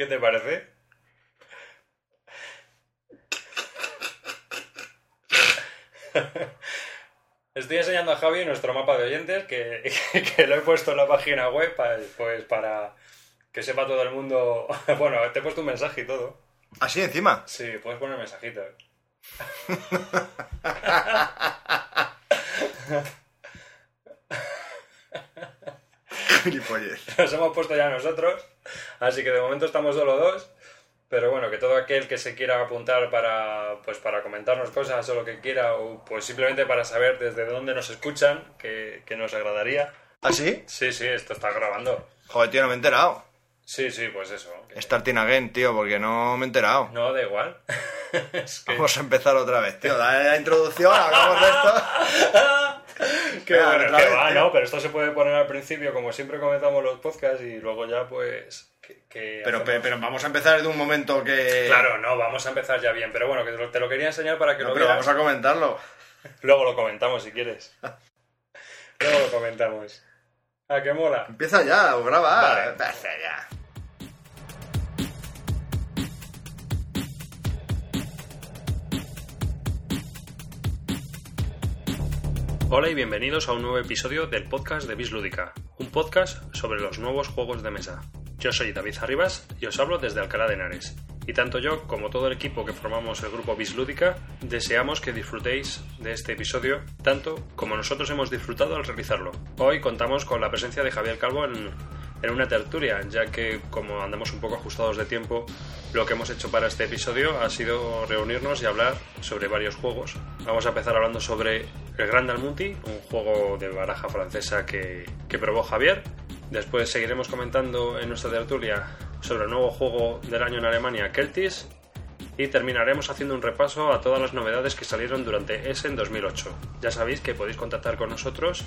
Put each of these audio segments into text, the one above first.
¿Qué te parece? Estoy enseñando a Javi nuestro mapa de oyentes que, que lo he puesto en la página web pa- pues para que sepa todo el mundo. Bueno, te he puesto un mensaje y todo. Así encima. Sí, puedes poner mensajitos. Gilipollez. Nos hemos puesto ya nosotros, así que de momento estamos solo dos. Pero bueno, que todo aquel que se quiera apuntar para, pues para comentarnos cosas o lo que quiera, o pues simplemente para saber desde dónde nos escuchan, que, que nos agradaría. ¿Así? Sí, sí, esto está grabando. Joder, tío, no me he enterado. Sí, sí, pues eso. que- Starting again, tío, porque no me he enterado. No, da igual. es que, Vamos a empezar otra vez, tío. Dale la introducción, hablamos de esto. que bueno, que vez, va. ¿no? Pero esto se puede poner al principio, como siempre comentamos los podcasts, y luego ya, pues. Que, que Pero, hacemos- pero, pero vamos a empezar desde un momento que... Claro, no, vamos a empezar ya bien. Pero bueno, que te lo, quería enseñar para que No, lo pero vieras. vamos a comentarlo. Luego lo comentamos si quieres. Luego lo comentamos. ¿A qué mola? Empieza ya, o graba. Vale. Empieza ya. Hola y bienvenidos a un nuevo episodio del podcast de Bis Lúdica, un podcast sobre los nuevos juegos de mesa. Yo soy David Arribas y os hablo desde Alcalá de Henares. Y tanto yo como todo el equipo que formamos el grupo Bis Lúdica deseamos que disfrutéis de este episodio tanto como nosotros hemos disfrutado al realizarlo. Hoy contamos con la presencia de Javier Calvo en, en una tertulia, ya que como andamos un poco ajustados de tiempo, lo que hemos hecho para este episodio ha sido reunirnos y hablar sobre varios juegos. Vamos a empezar hablando sobre el Grand Almunti, un juego de baraja francesa que, que probó Javier. Después seguiremos comentando en nuestra tertulia sobre el nuevo juego del año en Alemania, Keltis. Y terminaremos haciendo un repaso a todas las novedades que salieron durante Essen 2008. Ya sabéis que podéis contactar con nosotros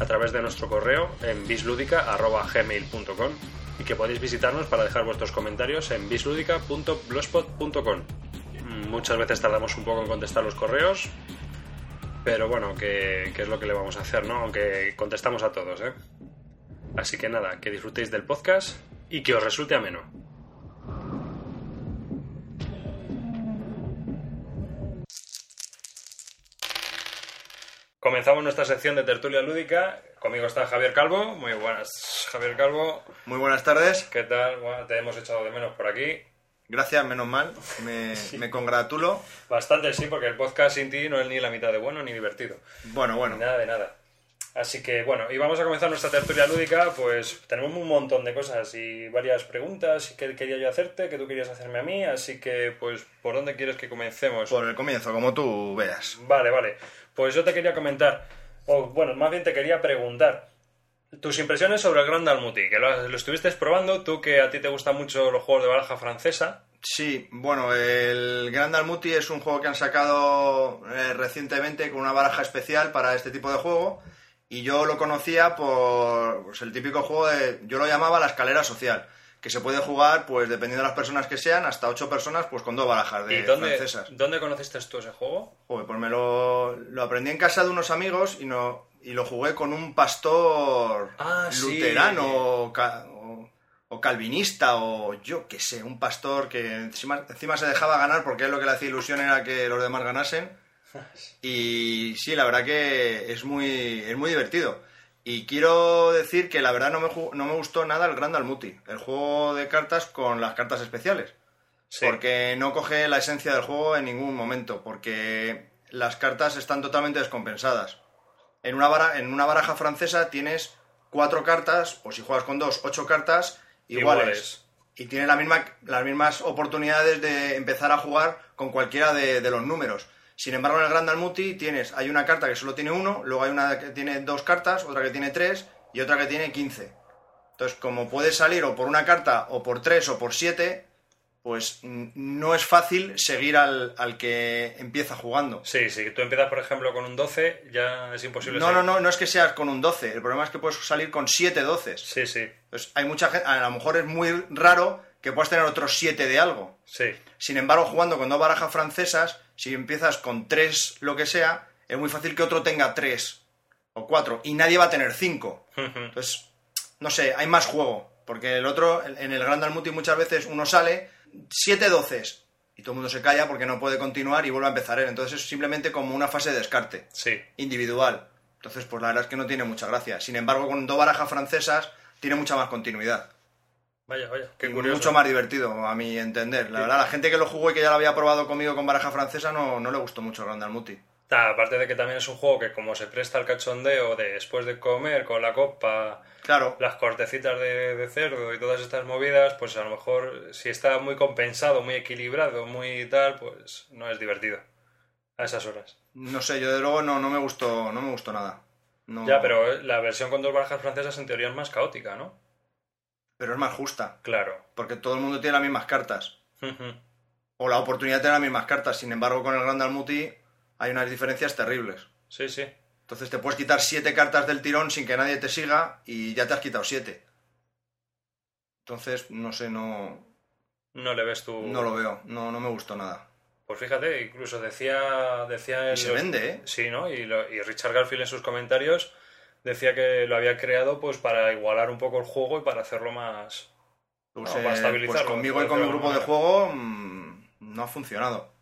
a través de nuestro correo en bisludica.gmail.com y que podéis visitarnos para dejar vuestros comentarios en bisludica.blogspot.com. Muchas veces tardamos un poco en contestar los correos, pero bueno, que, que es lo que le vamos a hacer, ¿no? Aunque contestamos a todos, ¿eh? Así que nada, que disfrutéis del podcast y que os resulte ameno. Comenzamos nuestra sección de tertulia lúdica. Conmigo está Javier Calvo. Muy buenas, Javier Calvo. Muy buenas tardes. ¿Qué tal? Bueno, te hemos echado de menos por aquí. Gracias, menos mal. Me, me congratulo. Bastante, sí, porque el podcast sin ti no es ni la mitad de bueno ni divertido. Bueno, bueno. Nada de nada. Así que bueno, y vamos a comenzar nuestra tertulia lúdica. Pues tenemos un montón de cosas y varias preguntas que quería yo hacerte, que tú querías hacerme a mí. Así que, pues, ¿por dónde quieres que comencemos? Por el comienzo, como tú veas. Vale, vale. Pues yo te quería comentar, o bueno, más bien te quería preguntar tus impresiones sobre el Grand Almuti, que lo, lo estuviste probando, tú que a ti te gustan mucho los juegos de baraja francesa. Sí, bueno, el Grand Almuti es un juego que han sacado eh, recientemente con una baraja especial para este tipo de juego y yo lo conocía por pues, el típico juego de, yo lo llamaba la escalera social, que se puede jugar, pues dependiendo de las personas que sean, hasta ocho personas, pues con dos barajas de ¿Y dónde, francesas. dónde conociste tú ese juego? Joder, pues me lo, lo aprendí en casa de unos amigos y, no, y lo jugué con un pastor Ah, sí. luterano o, ca- o- o calvinista o yo qué sé, un pastor que encima, encima se dejaba ganar porque él lo que le hacía ilusión era que los demás ganasen. Y sí, la verdad que es muy, es muy divertido. Y quiero decir que la verdad no me, no me gustó nada el Grand Almuti, el juego de cartas con las cartas especiales. Sí. Porque no coge la esencia del juego en ningún momento, porque las cartas están totalmente descompensadas. En una, bara- en una baraja francesa tienes cuatro cartas, o si juegas con dos, ocho cartas iguales. Iguales. Y tienes la misma, las mismas oportunidades de empezar a jugar con cualquiera de, de los números. Sin embargo, en el Grand Almuti tienes, hay una carta que solo tiene uno, luego hay una que tiene dos cartas, otra que tiene tres y otra que tiene quince. Entonces, como puedes salir o por una carta, o por tres, o por siete, pues no es fácil seguir al, al que empieza jugando. Sí, si tú empiezas, por ejemplo, con un 12, ya es imposible No, no, no, no es que seas con un 12, el problema es que puedes salir con siete doces. Sí, sí, Pues hay mucha gente, a lo mejor es muy raro que puedas tener otros siete de algo. sí. Sin embargo, jugando con dos barajas francesas, si empiezas con tres lo que sea, es muy fácil que otro tenga tres o cuatro y nadie va a tener cinco. Entonces, no sé, hay más juego. Porque el otro, en el Grand Multi muchas veces uno sale, siete doces, y todo el mundo se calla porque no puede continuar y vuelve a empezar él. Entonces es simplemente como una fase de descarte Sí. individual. Entonces, pues la verdad es que no tiene mucha gracia. Sin embargo, con dos barajas francesas tiene mucha más continuidad. Vaya, vaya. Qué curioso. Mucho más divertido, a mi entender. La verdad, la gente que lo jugó y que ya lo había probado conmigo con baraja francesa no, no le gustó mucho el Grand Multi. Aparte de que también es un juego que como se presta al cachondeo de después de comer con la copa, Claro, las cortecitas de, de cerdo y todas estas movidas, pues a lo mejor si está muy compensado, muy equilibrado, muy tal, pues no es divertido a esas horas. no sé, yo de luego no, no me gustó, no me gustó nada. No- Ya, pero la versión con dos barajas francesas en teoría es más caótica, ¿no? pero es más justa, Claro. porque todo el mundo tiene las mismas cartas. O la oportunidad de tener las mismas cartas. Sin embargo, con el Grand Multi hay unas diferencias terribles. Sí, sí. Entonces te puedes quitar siete cartas del tirón sin que nadie te siga y ya te has quitado siete. Entonces, no sé, no, No le ves tú... no lo veo, no, no me gustó nada. Pues fíjate, incluso decía... decía Y se vende, ¿eh? Sí, ¿no? Y, lo- y Richard Garfield en sus comentarios decía que lo había creado pues para igualar un poco el juego y para hacerlo más... Pues, No, eh, para estabilizarlo, pues conmigo y con mi grupo de juego mm, no ha funcionado.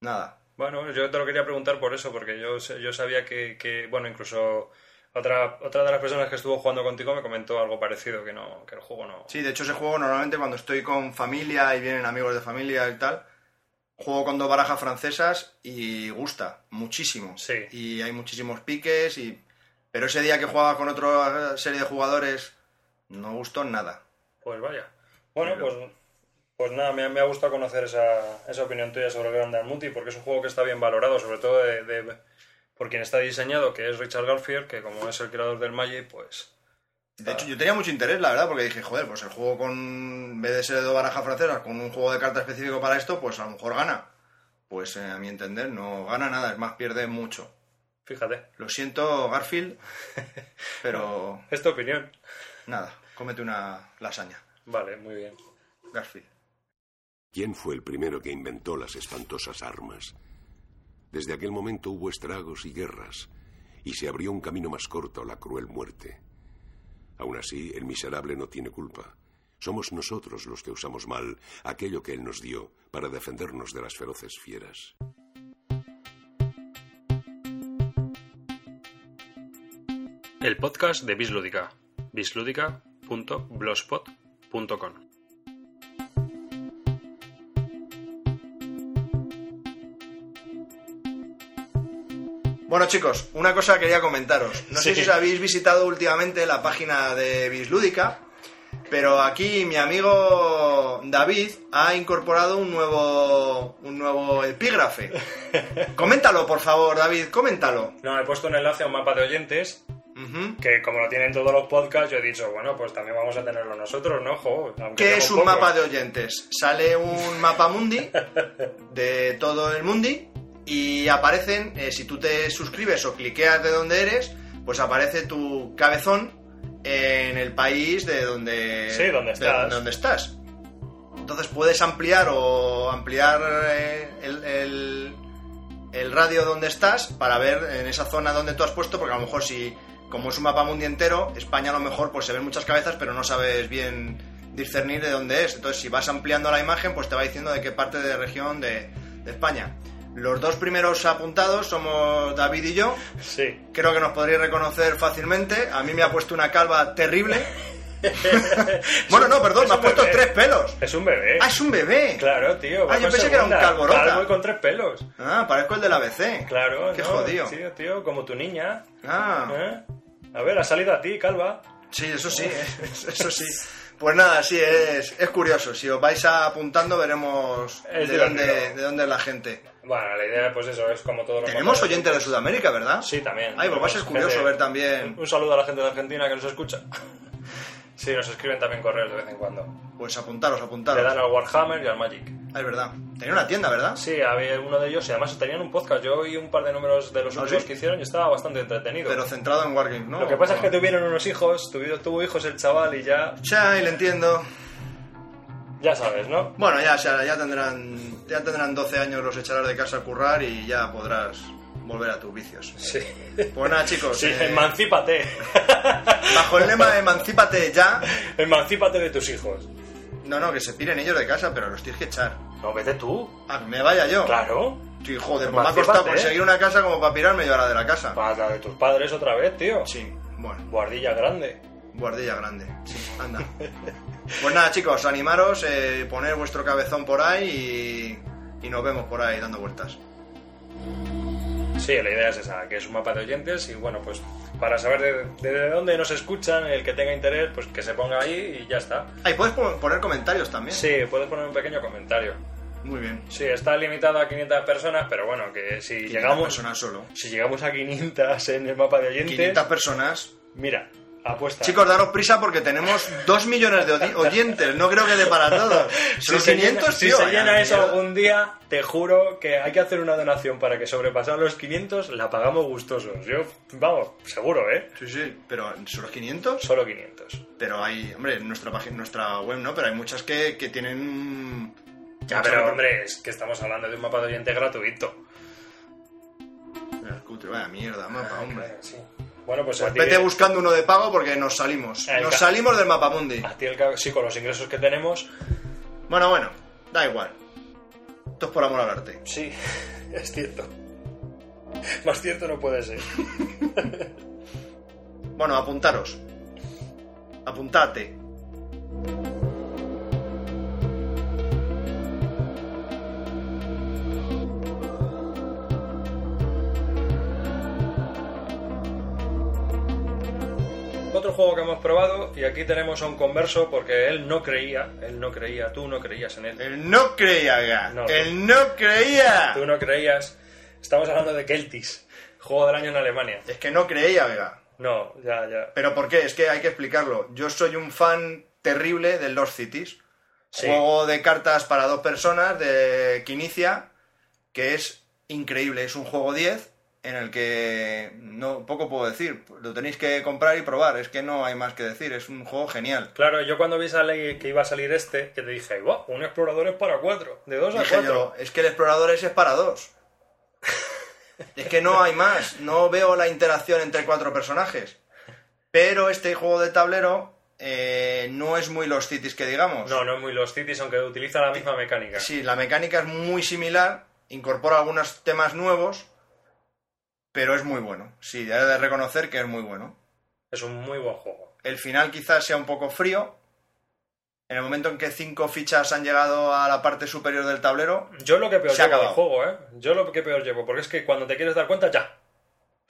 Nada. Bueno, yo te lo quería preguntar por eso, porque yo, yo sabía que, que, bueno, incluso otra, otra de las personas que estuvo jugando contigo me comentó algo parecido, que no que el juego no... Sí, de hecho ese juego normalmente cuando estoy con familia y vienen amigos de familia y tal, juego con dos barajas francesas y gusta muchísimo. Sí. Y hay muchísimos piques y... Pero ese día que jugaba con otra serie de jugadores no gustó nada. Pues vaya. Bueno, Pero- pues, pues nada, me, ha- me ha gustado conocer esa, esa opinión tuya sobre el Grand Multi, porque es un juego que está bien valorado, sobre todo de, de- por quien está diseñado, que es Richard Garfield, que como es el creador del Magic, pues... De hecho, yo tenía mucho interés, la verdad, porque dije, joder, pues el juego con, en vez de ser de dos barajas francesas, con un juego de cartas específico para esto, pues a lo mejor gana. Pues eh, a mi entender no gana nada, es más, pierde mucho. Fíjate, Lo siento, Garfield, pero es tu opinión. nada, cómete una lasaña, Vale, muy bien. Garfield. ¿Quién fue el primero que inventó las espantosas armas? Desde aquel momento hubo estragos y guerras, y se abrió un camino más corto a la cruel muerte. Aún así, el miserable no tiene culpa. Somos nosotros los que usamos mal aquello que él nos dio para defendernos de las feroces fieras. El podcast de Bislúdica. bislúdica.blogspot.com Bueno chicos, una cosa quería comentaros. No sé si os habéis visitado últimamente la página de Bislúdica, pero aquí mi amigo David ha incorporado un nuevo, un nuevo epígrafe. Coméntalo, por favor, David, coméntalo. No, he puesto un enlace a un mapa de oyentes que como lo tienen todos los podcasts, yo he dicho, bueno, pues también vamos a tenerlo nosotros, ¿no? Jo, ¿Qué es un mapa de oyentes? Sale un mapa mundi de todo el mundi y aparecen, eh, si tú te suscribes o cliqueas de donde eres, pues aparece tu cabezón en el país de donde, Sí, donde de estás. donde estás. Entonces puedes ampliar o ampliar eh, el, el- el radio donde estás para ver en esa zona donde tú has puesto, porque a lo mejor si, como es un mapa mundi entero, España a lo mejor pues se ven muchas cabezas, pero no sabes bien discernir de dónde es. Entonces si vas ampliando la imagen, pues te va diciendo de qué parte de región de, de España. Los dos primeros apuntados somos David y yo. Sí. Creo que nos podréis reconocer fácilmente. A mí me ha puesto una calva terrible. bueno, no, perdón, me ha puesto bebé. tres pelos. Es un bebé. Ah, es un bebé. Claro, tío. Ah, yo pensé que era un segunda. calvo rota. Calvo y con tres pelos. Ah, parezco el del ABC. Claro, Qué ¿no? jodido. Tío, tío, como tu niña. Ah, ¿eh? A ver, ha salido a ti, calva. sí, eso sí, eh, eso sí. Pues nada, sí, es, es curioso. Si os vais apuntando veremos Es de dónde, de dónde es la gente. Bueno, la idea, pues eso, es como todo lo Tenemos oyentes de Sudamérica, ¿verdad? Sí, también. Ay, pues va a ser curioso gente- ver también. Un saludo a la gente de Argentina que nos escucha. Sí, nos escriben también correos de vez en cuando. Pues apuntaros, Le dan apuntaros. al Warhammer y al Magic. Ah, es verdad. Tenía una tienda, ¿verdad? Sí, había uno de ellos y además tenían un podcast. Yo oí un par de números de los ¿Ah, últimos sí? que hicieron y estaba bastante entretenido. Pero centrado en Wargames, ¿no? Lo que pasa es que tuvieron unos hijos, tuvo, tuvo hijos el chaval y ya, Ya, y le entiendo. ya sabes, ¿no? Bueno, ya, ya, ya tendrán ya tendrán 12 años, los echarás de casa a currar y ya podrás volver a tus vicios. Sí. Pues nada, chicos. Sí, eh, emancípate. bajo el lema Emancípate ya. emancípate de tus hijos. No, no, que se piren ellos de casa, pero los tienes que echar. No, vete tú. Ah, que me vaya yo. Claro. Sí, joder, pues me ha costado ¿eh? conseguir una casa como para pirarme yo ahora de la casa. Para la de tus padres otra vez, tío. Sí, bueno, Guardilla grande. guardilla grande. Sí, anda. Pues nada, chicos, animaros, eh, poner vuestro cabezón por ahí y, y nos vemos por ahí dando vueltas. Sí, la idea es esa, que es un mapa de oyentes y bueno, pues para saber de, de dónde nos escuchan, el que tenga interés, pues que se ponga ahí y ya está. Ah, y puedes po- poner comentarios también. Sí, puedes poner un pequeño comentario. Muy bien. Sí, está limitado a 500 personas, pero bueno, que si 500 llegamos personas solo. si llegamos a 500 en el mapa de oyentes, 500 personas. mira, apuesta. Chicos, daros prisa porque tenemos 2 millones de oyentes. No creo que dé para todos. si Son se 500, llena, si se llena eso algún día, te juro que hay que hacer una donación para que sobrepasar los 500, la pagamos gustosos. Yo, vamos, seguro, ¿eh? Sí, sí, pero ¿son los 500? Solo 500. Pero hay, hombre, en nuestra página, nuestra web no, pero hay muchas que, que tienen... Ya, pero hombre, es que estamos hablando de un mapa de oyente gratuito. Vaya mierda, mapa, hombre. Sí. Bueno, pues, Pues vete buscando uno de pago porque nos salimos. El Nos salimos del mapa mundi. a ti el sí, con los ingresos que tenemos, Bueno, bueno, da igual. Esto es por amor al arte. sí, es cierto. Más cierto no puede ser. Bueno, apuntaros. Apuntate. Juego que hemos probado, y aquí tenemos a un converso porque él no creía, él no creía, tú no creías en él. Él no creía, ga. No, Él no creía. Tú no creías. Estamos hablando de Keltis, juego del año en Alemania. Es que no creía, ga. No, ya, ya. Pero ¿por qué? Es que hay que explicarlo. Yo soy un fan terrible del Lost Cities. Sí. Juego de cartas para dos personas de Quinicia, que es increíble. Es un juego 10 en el que no poco puedo decir. Lo tenéis que comprar y probar. Es que no hay más que decir. Es un juego genial. Claro, yo cuando vi que iba a salir este, que te dije, ¡guau! Un explorador es para cuatro, de dos a cuatro. yo, es que el explorador ese es para dos. es que no hay más. No veo la interacción entre cuatro personajes. Pero este juego de tablero eh, no es muy Lost Cities que digamos. No, no es muy los Cities, aunque utiliza la misma mecánica. Sí, la mecánica es muy similar, incorpora algunos temas nuevos, pero es muy bueno. Sí, he de reconocer que es muy bueno. Es un muy buen juego. El final quizás sea un poco frío. En el momento en que cinco fichas han llegado a la parte superior del tablero, Yo lo que peor llevo del juego, ¿eh? Yo lo que peor llevo, porque es que cuando te quieres dar cuenta, ya.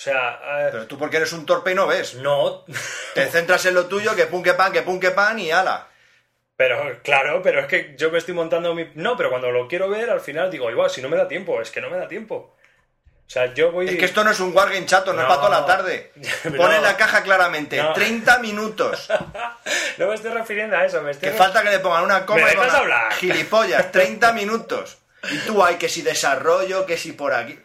O sea, eh, pero tú porque eres un torpe y no ves. no. Te centras en lo tuyo, que pun que pan, que pun que pan y ala. Pero, claro, pero es que yo me estoy montando mi... No, pero cuando lo quiero ver, al final digo, igual, si no me da tiempo, es que no me da tiempo. O sea, yo voy... Es que esto no es un wargame chato, no, es para toda la tarde. No. Pone en la caja claramente, No. 30 minutos. No me estoy refiriendo a eso, me estoy... Que falta que le pongan una coma ¿Me y pongan hablar? gilipollas, 30 minutos. Y tú hay que si desarrollo, que si por aquí.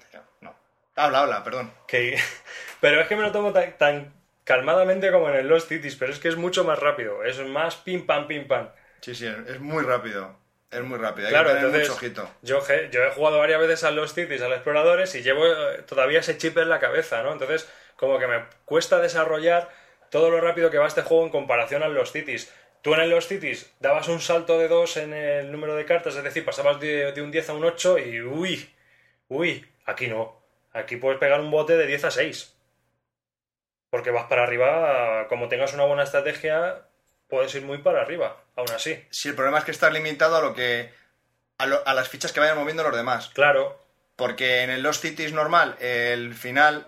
No. Habla, habla, perdón. que- Pero es que me lo tomo tan, tan calmadamente como en el Lost Cities, pero es que es mucho más rápido, es más pim pam pim pam. Sí, sí, es muy rápido. Es muy rápido. Hay Claro, que tener entonces mucho ojito. yo, he jugado varias veces a los Cities, a los Exploradores, y llevo eh, todavía ese chip en la cabeza, ¿no? Entonces, como que me cuesta desarrollar todo lo rápido que va este juego en comparación a los Cities. Tú en el Lost Cities dabas un salto de 2 en el número de cartas, es decir, pasabas de, de un 10 a un 8 y uy, uy, aquí no. Aquí puedes pegar un bote de 10 a 6. Porque vas para arriba, como tengas una buena estrategia, puedes ir muy para arriba, aún así. Sí, el problema es que estás limitado a lo que. a, lo- a las fichas que vayan moviendo los demás. Claro, Porque en el Lost Cities normal, el final.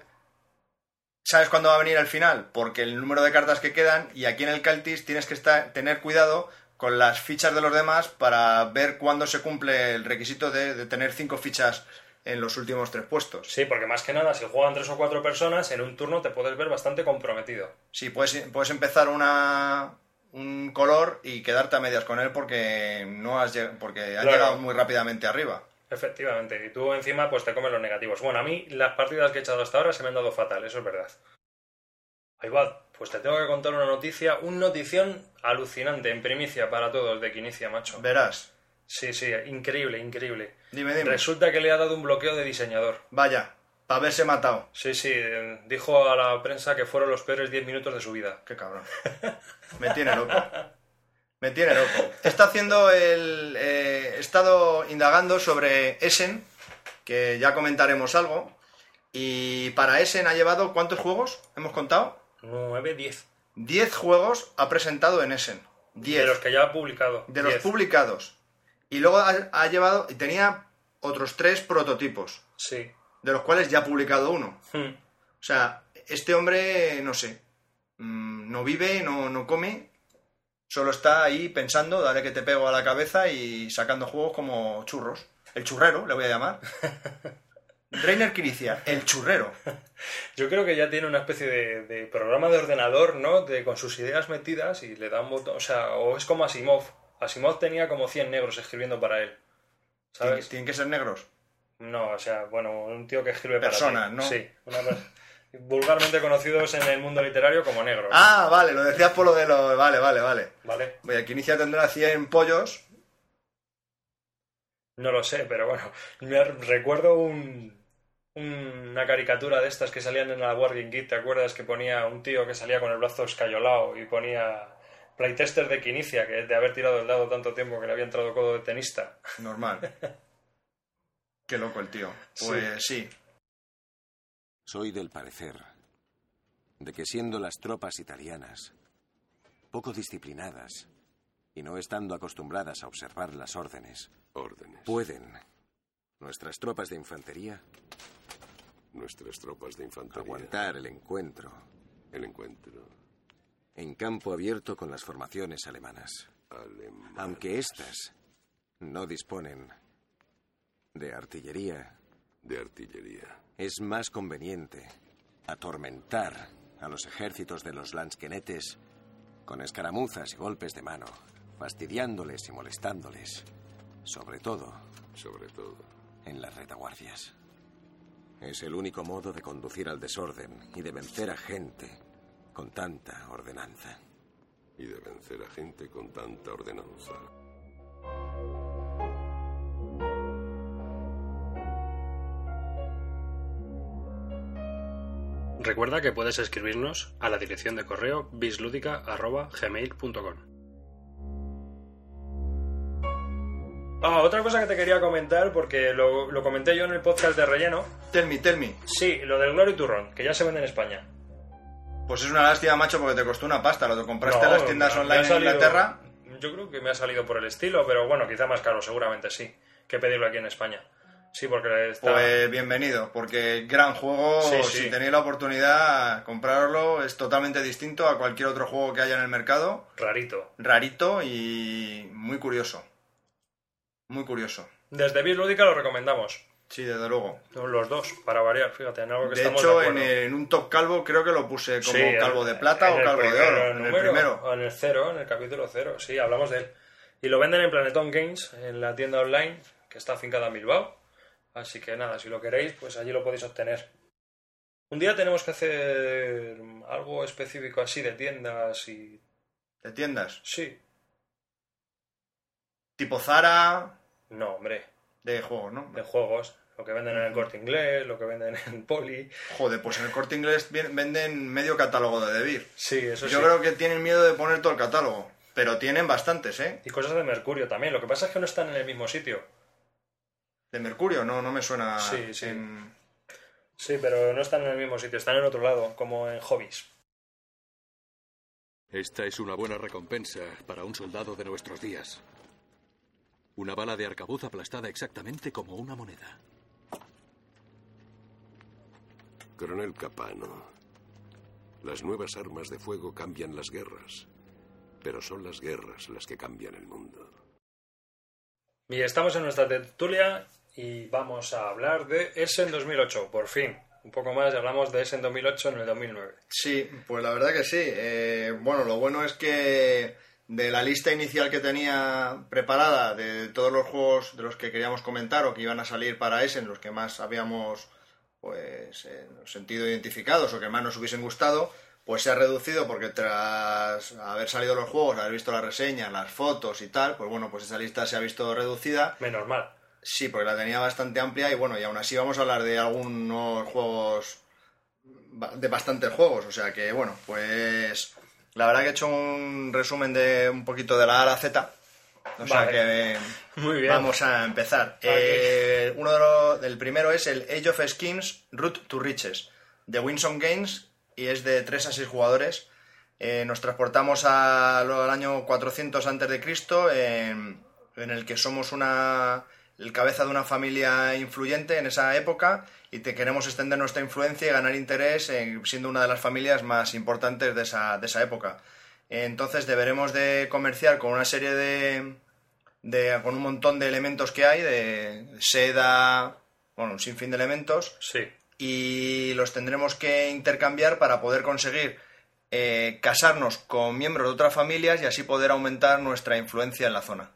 ¿Sabes cuándo va a venir el final? Porque el número de cartas que quedan, y aquí en el Caltis tienes que estar, tener cuidado con las fichas de los demás para ver cuándo se cumple el requisito de, de tener cinco fichas en los últimos tres puestos. Sí, porque más que nada, si juegan tres o cuatro personas, en un turno te puedes ver bastante comprometido. Sí, puedes, puedes empezar una, un color y quedarte a medias con él porque no has lleg- porque ha Claro. llegado muy rápidamente arriba. Efectivamente, y tú encima pues te comes los negativos. Bueno, a mí las partidas que he echado hasta ahora se me han dado fatal, eso es verdad. Ahí va, pues te tengo que contar una noticia, un notición alucinante, en primicia para todos de Quinicia, macho. Verás. Sí, sí, increíble, increíble. Dime, dime. Resulta que le ha dado un bloqueo de diseñador. Vaya. Para haberse matado. Sí, sí, dijo a la prensa que fueron los peores 10 minutos de su vida. Qué cabrón. Me tiene loco. Me tiene loco. Está haciendo el. eh, he estado indagando sobre Essen, que ya comentaremos algo. Y para Essen ha llevado. ¿Cuántos juegos? ¿Hemos contado? 9, 10. 10 juegos ha presentado en Essen. 10. De los que ya ha publicado. de los 10. publicados. Y luego ha, ha llevado. Y tenía otros tres prototipos, Sí. De los cuales ya ha publicado uno. Hmm. O sea, este hombre, no sé, mm, no vive, no, no come, solo está ahí pensando, dale que te pego a la cabeza y sacando juegos como churros. El churrero, le voy a llamar. Rainer Kiricia, el churrero. Yo creo que ya tiene una especie de, de programa de ordenador, ¿no? De, con sus ideas metidas y le da un botón. O sea, o es como Asimov. Asimov tenía como 100 negros escribiendo para él. ¿Sabes? tienen que ser negros. No, o sea, bueno, un tío que escribe para Personas, ti. ¿no? Sí. una vulgarmente conocidos en el mundo literario como negros. Ah, vale, lo decías por lo de los... Vale, vale, vale. ¿Vale? Oye, Kiricia tendrá 100 pollos. No lo sé, pero bueno. Me recuerdo un, una caricatura de estas que salían en la Wargame Kit, ¿te acuerdas? Que ponía un tío que salía con el brazo escayolado y ponía playtester de Quinicia, que es de haber tirado el dado tanto tiempo que le había entrado codo de tenista. Normal. Qué loco el tío. Pues sí. Soy del parecer de que siendo las tropas italianas poco disciplinadas y no estando acostumbradas a observar las órdenes, Órdenes. pueden nuestras tropas de infantería Nuestras tropas de infantería. aguantar el encuentro El encuentro. en campo abierto con las formaciones alemanas, aunque éstas no disponen de artillería De artillería. Es más conveniente atormentar a los ejércitos de los lansquenetes con escaramuzas y golpes de mano, fastidiándoles y molestándoles, sobre todo Sobre todo. en las retaguardias. Es el único modo de conducir al desorden y de vencer a gente con tanta ordenanza. Y de vencer a gente con tanta ordenanza. Recuerda que puedes escribirnos a la dirección de correo bisludica.gmail.com Ah, otra cosa que te quería comentar, porque lo, lo comenté yo en el podcast de relleno. Tell me, tell me. Sí, lo del Glory Turron, que ya se vende en España. Pues es una lástima, macho, porque te costó una pasta. Lo que compraste en las tiendas online en Inglaterra. Yo creo que me ha salido por el estilo, pero bueno, quizá más caro, seguramente sí, que pedirlo aquí en España. Sí, porque está... Pues bienvenido, porque gran juego. Sí, sí. Si tenéis la oportunidad, comprarlo. Es totalmente distinto a cualquier otro juego que haya en el mercado. Rarito. Rarito y muy curioso. Muy curioso. Desde Bislúdica lo recomendamos. Sí, desde luego. Los dos, para variar, fíjate, en algo que De estamos hecho, de en, en un top calvo creo que lo puse como Sí, calvo de plata o calvo de oro. En el número, primero. o En el cero, en el capítulo cero, sí, hablamos de él. Y lo venden en Planetón Games, en la tienda online, que está afincada en Bilbao. Así que nada, si lo queréis, pues allí lo podéis obtener. Un día tenemos que hacer algo específico así de tiendas y... De tiendas. Sí. Tipo Zara, No, hombre, de juegos, ¿no? de juegos. Lo que venden en el corte inglés, lo que venden en Poli. Joder, pues en el corte inglés venden medio catálogo de Debir. Sí, eso Yo sí. creo que tienen miedo de poner todo el catálogo. Pero tienen bastantes, ¿eh? Y cosas de Mercurio también. Lo que pasa es que no están en el mismo sitio. De Mercurio, no, no me suena. Sí, sí. en- Sí, pero no están en el mismo sitio, están en otro lado, como en hobbies. Esta es una buena recompensa para un soldado de nuestros días. Una bala de arcabuz aplastada exactamente como una moneda. Coronel Capano. Las nuevas armas de fuego cambian las guerras. Pero son las guerras las que cambian el mundo. Y estamos en nuestra tertulia y vamos a hablar de Essen 2008, por fin. Un poco más hablamos de Essen 2008 en el 2009. Sí, pues la verdad que sí. Eh, bueno, lo bueno es que de la lista inicial que tenía preparada de todos los juegos de los que queríamos comentar o que iban a salir para Essen, los que más habíamos pues eh, sentido identificados o que más nos hubiesen gustado, pues se ha reducido porque tras haber salido los juegos, haber visto las reseñas, las fotos y tal, pues bueno, pues esa lista se ha visto reducida Menos mal. Sí, porque la tenía bastante amplia y bueno, y aún así vamos a hablar de algunos juegos, de bastantes juegos, o sea que bueno, pues la verdad que he hecho un resumen de un poquito de la A a la Z, o sea que Muy bien. vamos a empezar. Eh, uno de los, el primero es el Age of Schemes Route to Riches, de Winson Games, y es de 3 a 6 jugadores. Eh, nos transportamos a- al año 400 antes de Cristo, en, en el que somos una el cabeza de una familia influyente en esa época y te queremos extender nuestra influencia y ganar interés en- siendo una de las familias más importantes de esa, de esa época. Entonces deberemos de comerciar con una serie de, de- con un montón de elementos que hay, de seda, bueno, un sinfín de elementos, Sí. Y los tendremos que intercambiar para poder conseguir eh, casarnos con miembros de otras familias y así poder aumentar nuestra influencia en la zona.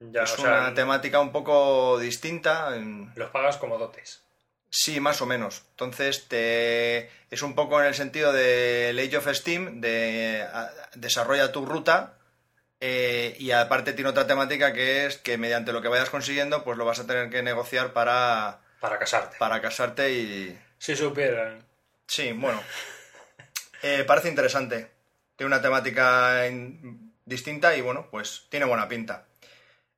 Ya, es o sea, una temática un poco distinta. los pagas como dotes. Sí, más o menos. Entonces, te... es un poco en el sentido de Age of Steam, de a- desarrolla tu ruta eh, y aparte tiene otra temática que es que mediante lo que vayas consiguiendo, pues lo vas a tener que negociar para, Para casarte. para casarte y... Si supieran. Sí, bueno. Eh, parece interesante. Tiene una temática in- distinta y bueno, pues tiene buena pinta.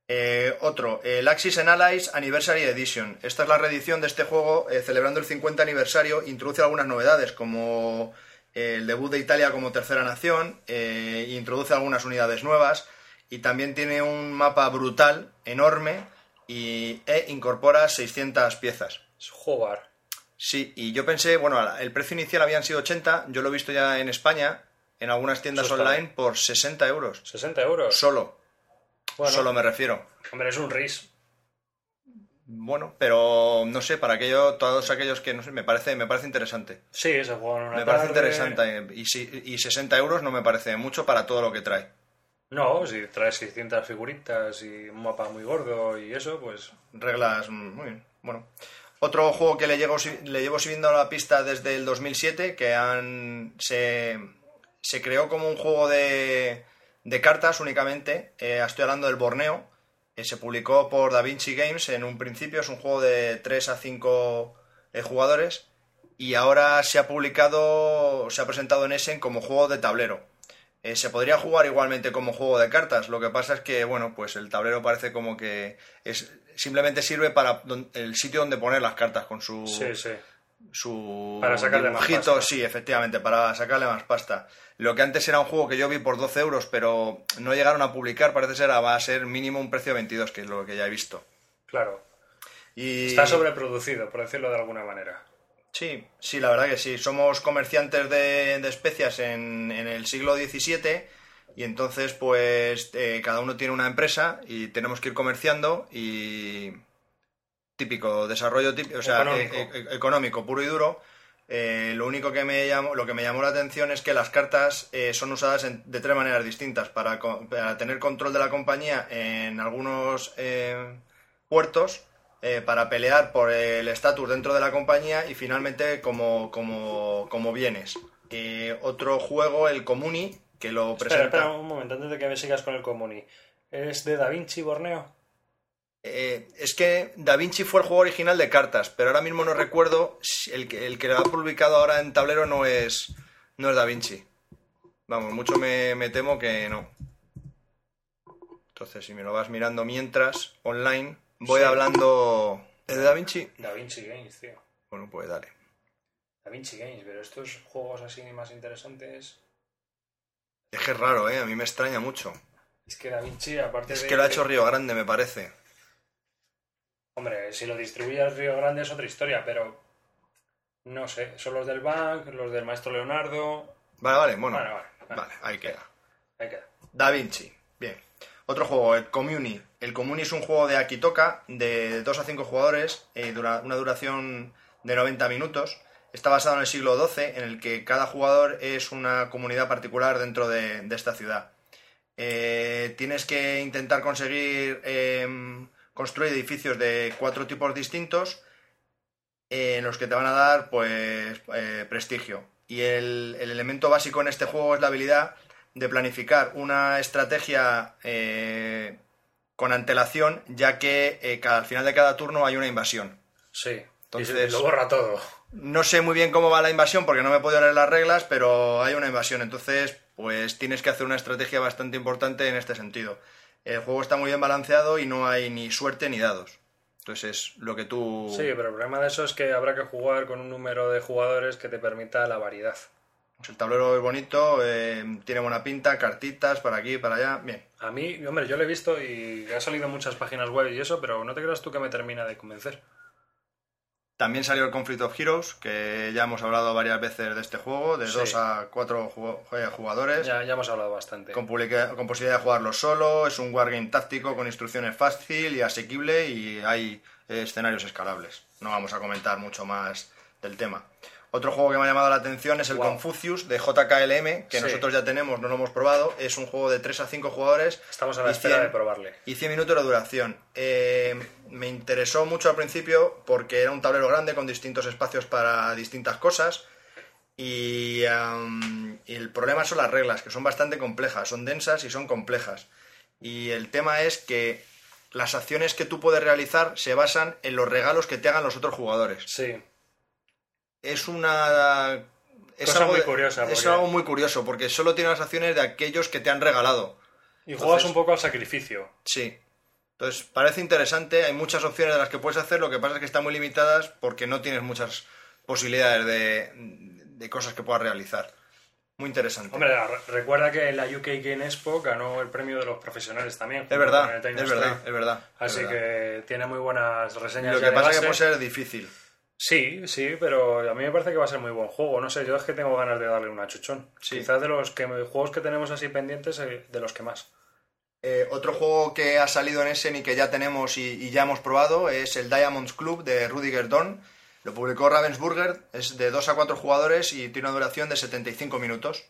Eh, otro, el Axis and Allies Anniversary Edition. Esta es la reedición de este juego eh, celebrando el 50 aniversario. Introduce algunas novedades como eh, el debut de Italia como tercera nación, eh, introduce algunas unidades nuevas y también tiene un mapa brutal, enorme, y, e incorpora 600 piezas. Es jugar. Sí, y yo pensé, bueno, el precio inicial habían sido 80, yo lo he visto ya en España, en algunas tiendas online, por 60 euros. 60 euros. Solo, bueno, solo me refiero. hombre, es un RIS. Bueno, pero no sé, para aquello, todos aquellos que no sé, me parece, me parece interesante. Sí, se juega en una Me parece interesante. Y, si- y 60 euros no me parece mucho para todo lo que trae. No, si traes 600 figuritas y un mapa muy gordo y eso, pues Reglas, muy bien. Bueno. Otro juego que le llevo, le llevo siguiendo la pista desde el 2007, que han, se, se creó como un juego de, de cartas únicamente. Eh, estoy hablando del Borneo. Eh, se publicó por Da Vinci Games en un principio. Es un juego de 3 a 5 eh, jugadores. Y ahora se ha publicado, se ha presentado en Essen como juego de tablero. Eh, se podría jugar igualmente como juego de cartas. Lo que pasa es que, bueno, pues el tablero parece como que es simplemente sirve para don- el sitio donde poner las cartas con su sí, sí. su Para sacarle más pasta. sí, efectivamente, para sacarle más pasta. Lo que antes era un juego que yo vi por 12 euros, pero no llegaron a publicar, parece ser, va a ser mínimo un precio de 22, que es lo que ya he visto. Claro. Y... Está sobreproducido, por decirlo de alguna manera. Sí, sí, la verdad que sí. Somos comerciantes de, de especias en, en el siglo XVII y entonces pues eh, cada uno tiene una empresa y tenemos que ir comerciando y típico, desarrollo típico, o sea, Económico. eh, eh, económico, puro y duro. Eh, lo único que me llamó, lo que me llamó la atención es que las cartas eh, son usadas en- de tres maneras distintas para, para tener control de la compañía en algunos eh, puertos, eh, para pelear por el estatus dentro de la compañía y finalmente como, como, como bienes. Eh, otro juego, el Comuni, que lo presenta. espera un momento, antes de que me sigas con el Comuni. ¿Es de Da Vinci Borneo? Eh, es que Da Vinci fue el juego original de cartas, pero ahora mismo no recuerdo el que, el que lo ha publicado ahora en tablero no es, no es Da Vinci. Vamos, mucho me, me temo que no. Entonces, si me lo vas mirando mientras, online, voy Sí. hablando... ¿Es de Da Vinci? Da Vinci Games, tío. Bueno, pues dale. Da Vinci Games, pero estos juegos así más interesantes. Es que es raro, ¿eh? A mí me extraña mucho. Es que Da Vinci, aparte Es de. que lo ha hecho Río Grande, me parece. Hombre, si lo distribuye al Río Grande es otra historia, pero. No sé, son los del Bank, los del Maestro Leonardo. Vale, vale, bueno. Vale, vale, vale. Vale, ahí queda. Ahí queda. Da Vinci, bien. Otro juego, el Comuni. El Comuni es un juego de Akitoka de 2 a 5 jugadores, eh, dura una duración de 90 minutos. Está basado en el siglo XII, en el que cada jugador es una comunidad particular dentro de, esta ciudad. Eh, tienes que intentar conseguir em, construir edificios de cuatro tipos distintos en los que te van a dar pues eh, prestigio. Y el, el elemento básico en este juego es la habilidad de planificar una estrategia eh, con antelación, ya que eh, cada- al final de cada turno hay una invasión. Sí. Entonces- lo borra todo. No sé muy bien cómo va la invasión porque no me podido leer las reglas, pero hay una invasión. Entonces, pues tienes que hacer una estrategia bastante importante en este sentido. El juego está muy bien balanceado y no hay ni suerte ni dados. Entonces es lo que tú... Sí, pero el problema de eso es que habrá que jugar con un número de jugadores que te permita la variedad. El tablero es bonito, eh, tiene buena pinta, cartitas para aquí, para allá. Bien. A mí, hombre, yo lo he visto y ha salido en muchas páginas web y eso, pero no te creas tú que me termina de convencer. También salió el Conflict of Heroes, que ya hemos hablado varias veces de este juego, de Sí. 2 a 4 jugadores. Ya, ya hemos hablado bastante. Con, publica- con posibilidad de jugarlo solo, es un wargame táctico con instrucciones fácil y asequible y hay eh, escenarios escalables. No vamos a comentar mucho más del tema. Otro juego que me ha llamado la atención es el Wow. Confucius de JKLM, que Sí. nosotros ya tenemos, no lo hemos probado. Es un juego de 3 a 5 jugadores. Estamos a la espera 100 de probarle. y 100 minutos de duración. Eh, me interesó mucho al principio porque era un tablero grande con distintos espacios para distintas cosas. Y, am, y el problema son las reglas, que son bastante complejas, son densas y son complejas. Y el tema es que las acciones que tú puedes realizar se basan en los regalos que te hagan los otros jugadores. Sí, Es una... Es Cosa algo muy curiosa, Es porque- algo muy curioso, porque solo tiene las acciones de aquellos que te han regalado. y Entonces- juegas un poco al sacrificio. Sí. Entonces, parece interesante, hay muchas opciones de las que puedes hacer, lo que pasa es que están muy limitadas porque no tienes muchas posibilidades de, de cosas que puedas realizar. Muy interesante. Hombre, re- recuerda que la UK Game Expo ganó el premio de los profesionales también. es verdad, es verdad, es verdad. Así es verdad. que tiene muy buenas reseñas. Lo que pasa es que puede ser difícil. Sí, sí, pero a mí me parece que va a ser muy buen juego. No sé, yo es que tengo ganas de darle una chuchón. Sí. Quizás de los que, juegos que tenemos así pendientes, eh, de los que más. Eh, otro juego que ha salido en Essen y que ya tenemos y, y ya hemos probado es el Diamonds Club de Rudiger Dorn. Lo publicó Ravensburger, es de 2 a 4 jugadores y tiene una duración de 75 minutos.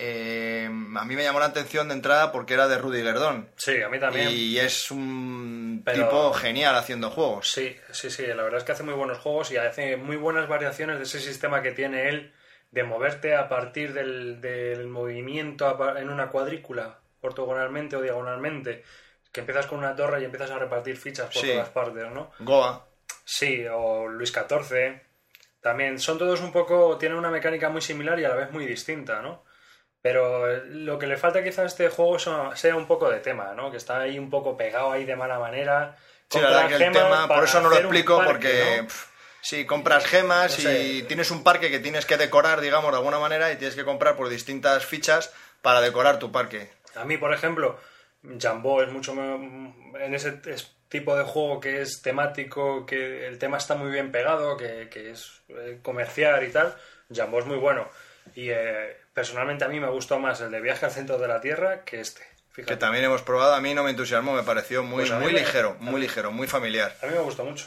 Eh, a mí me llamó la atención de entrada porque era de Rudiger Dorn. Sí, a mí también. Y es un Pero- tipo genial haciendo juegos. Sí, sí, sí, la verdad es que hace muy buenos juegos y hace muy buenas variaciones de ese sistema que tiene él de moverte a partir del, del movimiento en una cuadrícula, ortogonalmente o diagonalmente, que empiezas con una torre y empiezas a repartir fichas por Sí. todas partes, ¿no? Goa. Sí, o Luis XIV. También son todos un poco, tienen una mecánica muy similar y a la vez muy distinta, ¿no? Pero lo que le falta quizá a este juego sea un poco de tema, ¿no? Que está ahí un poco pegado ahí de mala manera. Sí, la verdad que el tema, por eso no lo explico, parque, porque ¿no? pf, sí, compras gemas No sé. y tienes un parque que tienes que decorar, digamos, de alguna manera, y tienes que comprar por distintas fichas para decorar tu parque. A mí, por ejemplo, Jambo es mucho en ese es- tipo de juego que es temático, que el tema está muy bien pegado, que, que es eh, comercial y tal. Jambo es muy bueno. Y eh, personalmente a mí me gustó más el de Viaje al Centro de la Tierra que este. Fíjate. Que también hemos probado, a mí no me entusiasmó, me pareció muy, Pues muy me- ligero, muy ligero, muy familiar. A mí me gustó mucho.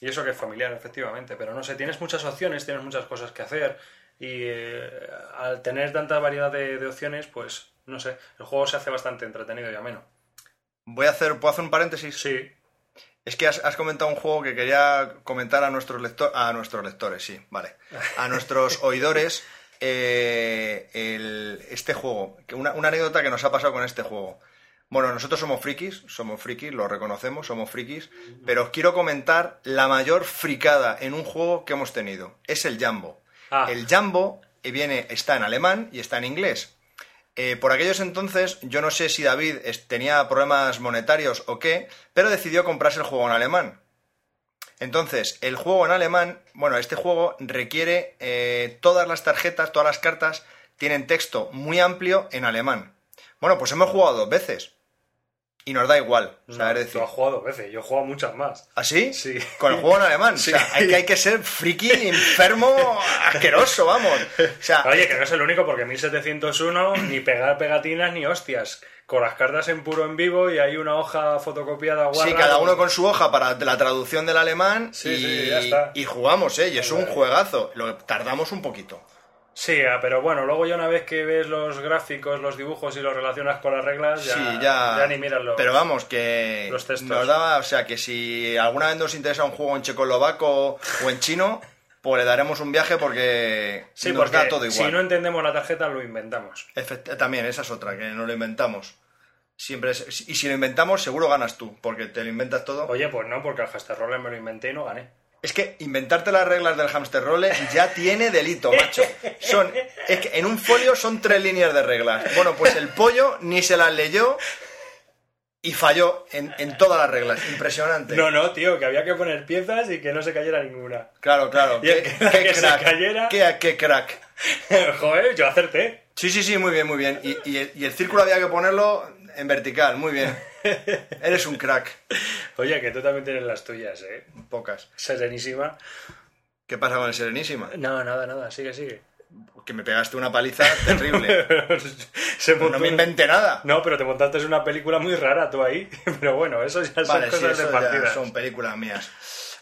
Y eso que es familiar, efectivamente. Pero no sé, tienes muchas opciones, tienes muchas cosas que hacer. Y eh, al tener tanta variedad de, de opciones, pues no sé, el juego se hace bastante entretenido y ameno. Voy a hacer, ¿puedo hacer un paréntesis? Sí, Es que has, has comentado un juego que quería comentar a nuestros lectores, a nuestros lectores, sí, vale, a nuestros oidores, eh, el- este juego, que una, una anécdota que nos ha pasado con este juego. Bueno, nosotros somos frikis, somos frikis, lo reconocemos, somos frikis, pero os quiero comentar la mayor fricada en un juego que hemos tenido. Es el Jambo. Ah. El Jambo eh, viene, está en alemán y está en inglés. Eh, por aquellos entonces, yo no sé si David tenía problemas monetarios o qué, pero decidió comprarse el juego en alemán. Entonces, el juego en alemán, bueno, este juego requiere eh, todas las tarjetas, todas las cartas tienen texto muy amplio en alemán. Bueno, pues hemos jugado dos veces y nos da igual. O sea, No, es decir, tú has jugado veces, yo he jugado muchas más. ¿así? Sí. Con el juego en alemán. Sí. O sea, hay que, hay que ser friki, enfermo, asqueroso, vamos. O sea, Oye, que no es el único porque 1701 ni pegar pegatinas ni hostias. Con las cartas en puro en vivo y hay una hoja fotocopiada guarda. Sí, cada uno con su hoja para la traducción del alemán Sí, y, sí, ya está. y jugamos, ¿eh? Y es un juegazo. Lo tardamos un poquito. Sí, ah, pero bueno, luego ya una vez que ves los gráficos, los dibujos y los relacionas con las reglas, ya, sí, ya. ya ni miras los... Pero vamos, que los textos. nos daba, o sea, que si alguna vez nos interesa un juego en checoslovaco o en chino, pues le daremos un viaje porque Sí, nos porque da todo igual. si no entendemos la tarjeta lo inventamos. Efect- También, esa es otra, que no lo inventamos. Siempre es- y si lo inventamos, seguro ganas tú, porque te lo inventas todo. Oye, pues no, porque Hamster Roller me lo inventé y no gané. Es que inventarte las reglas del hamster roll ya tiene delito, macho. Son, es que en un folio son tres líneas de reglas. Bueno, pues el pollo ni se las leyó y falló en, en todas las reglas. Impresionante. No, no, tío, que había que poner piezas y que no se cayera ninguna. Claro, claro. Y Qué, que- qué que se crack. cayera- Qué, qué crack. Joder, yo acerté. Sí, sí, sí, muy bien, muy bien. Y, y el, y el círculo había que ponerlo en vertical, muy bien. Eres un crack. Oye, que tú también tienes las tuyas, ¿eh? Pocas. Serenísima. ¿Qué pasa con el Serenísima? No, nada, nada, sigue, sigue. Que me pegaste una paliza terrible. Se montó no me inventé nada. No, pero te montaste una película muy rara tú ahí. Pero bueno, eso ya son Vale, sí, cosas de eso ya partidas. son películas mías.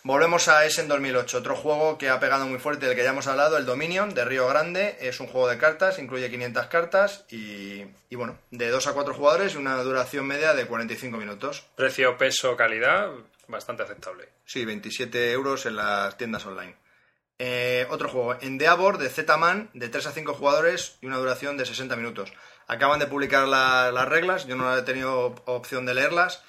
Volvemos a Essen 2008, otro juego que ha pegado muy fuerte del que ya hemos hablado, el Dominion de Río Grande. Es un juego de cartas, incluye 500 cartas y, y bueno, de 2 a 4 jugadores y una duración media de 45 minutos. Precio, peso, calidad, bastante aceptable. Sí, 27 euros en las tiendas online. Eh, otro juego, Endeavor de Z-Man, de 3 a 5 jugadores y una duración de 60 minutos. Acaban de publicar la- las reglas, yo no he tenido op- opción de leerlas,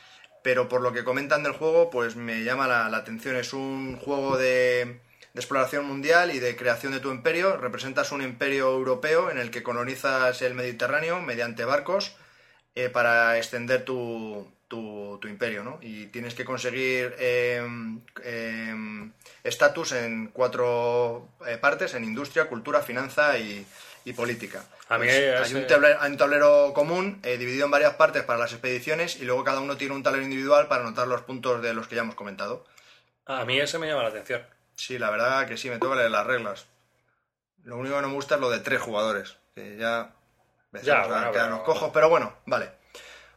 pero por lo que comentan del juego, pues me llama la, atención. Es un juego de, de exploración mundial y de creación de tu imperio. Representas un imperio europeo en el que colonizas el Mediterráneo mediante barcos eh, para extender tu, tu- tu imperio, ¿no? Y tienes que conseguir em, em, estatus en cuatro eh, partes, en industria, cultura, finanza y, y política. A mí Pues ese- hay, un tablero, hay un tablero común eh, dividido en varias partes para las expediciones y luego cada uno tiene un tablero individual para anotar los puntos de los que ya hemos comentado. A mí ese me llama la atención. Sí, la verdad que sí, me toca leer las reglas. Lo único que no me gusta es lo de tres jugadores, que ya empezamos bueno, a quedarnos pero- cojos, pero bueno, vale.